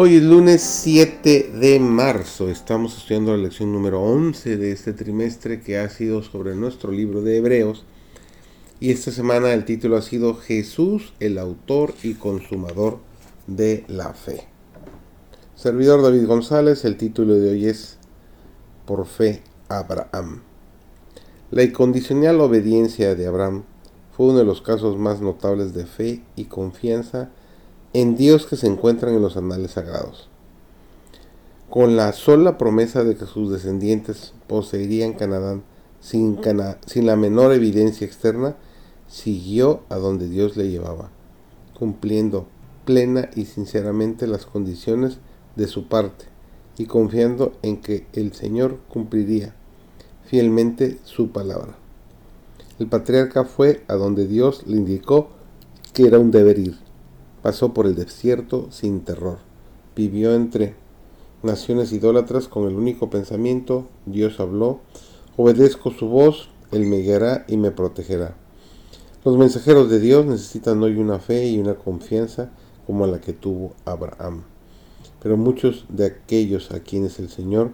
Hoy es lunes 7 de marzo. Estamos estudiando la lección número 11 de este trimestre que ha sido sobre nuestro libro de Hebreos. Y esta semana el título ha sido Jesús, el autor y consumador de la fe. Servidor David González, el título de hoy es Por fe Abraham. La incondicional obediencia de Abraham fue uno de los casos más notables de fe y confianza Dios que se encuentran en los anales sagrados. Con la sola promesa de que sus descendientes poseerían Canadá sin, sin la menor evidencia externa, siguió a donde Dios le llevaba, cumpliendo plena y sinceramente las condiciones de su parte y confiando en que el Señor cumpliría fielmente su palabra. El patriarca fue a donde Dios le indicó que era un deber ir Pasó por el desierto sin terror. Vivió entre naciones idólatras con el único pensamiento, Dios habló, obedezco su voz, Él me guiará y me protegerá. Los mensajeros de Dios necesitan hoy una fe y una confianza como la que tuvo Abraham. Pero muchos de aquellos a quienes el Señor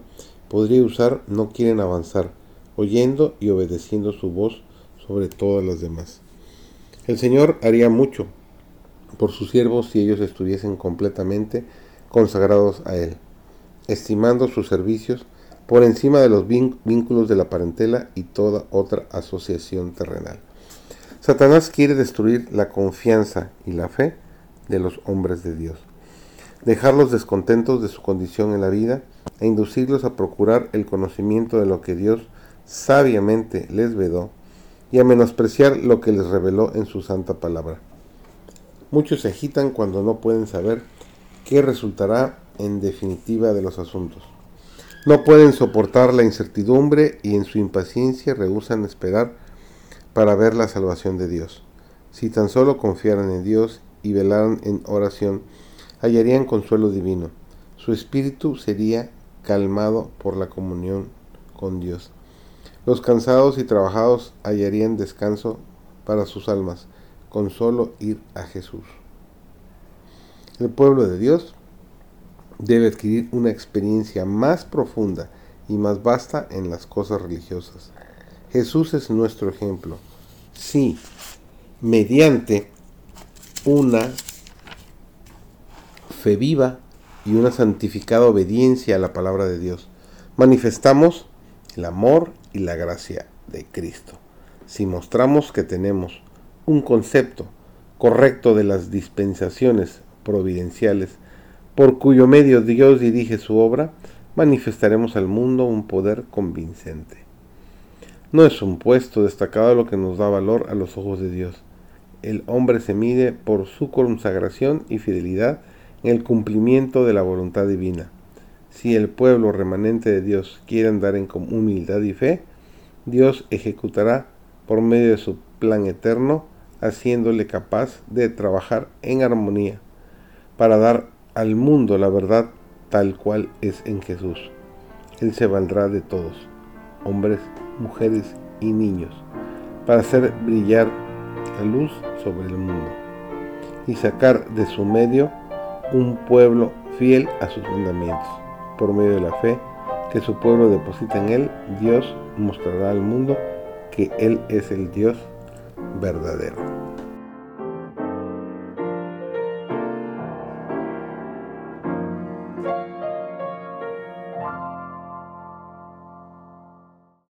podría usar no quieren avanzar, oyendo y obedeciendo su voz sobre todas las demás. El Señor haría mucho, por sus siervos si ellos estuviesen completamente consagrados a Él, estimando sus servicios por encima de los vínculos de la parentela y toda otra asociación terrenal. Satanás quiere destruir la confianza y la fe de los hombres de Dios, dejarlos descontentos de su condición en la vida e inducirlos a procurar el conocimiento de lo que Dios sabiamente les vedó y a menospreciar lo que les reveló en su santa palabra. Muchos se agitan cuando no pueden saber qué resultará en definitiva de los asuntos. No pueden soportar la incertidumbre y en su impaciencia rehusan esperar para ver la salvación de Dios. Si tan solo confiaran en Dios y velaran en oración, hallarían consuelo divino. Su espíritu sería calmado por la comunión con Dios. Los cansados y trabajados hallarían descanso para sus almas con solo ir a Jesús. El pueblo de Dios debe adquirir una experiencia más profunda y más vasta en las cosas religiosas. Jesús es nuestro ejemplo. Sí, mediante una fe viva y una santificada obediencia a la palabra de Dios, manifestamos el amor y la gracia de Cristo. Si mostramos que tenemos un concepto correcto de las dispensaciones providenciales por cuyo medio Dios dirige su obra, manifestaremos al mundo un poder convincente. No es un puesto destacado lo que nos da valor a los ojos de Dios. El hombre se mide por su consagración y fidelidad en el cumplimiento de la voluntad divina. Si el pueblo remanente de Dios quiere andar en humildad y fe, Dios ejecutará por medio de su plan eterno haciéndole capaz de trabajar en armonía para dar al mundo la verdad tal cual es en Jesús. Él se valdrá de todos, hombres, mujeres y niños, para hacer brillar la luz sobre el mundo y sacar de su medio un pueblo fiel a sus mandamientos. Por medio de la fe que su pueblo deposita en él, Dios mostrará al mundo que Él es el Dios verdadero.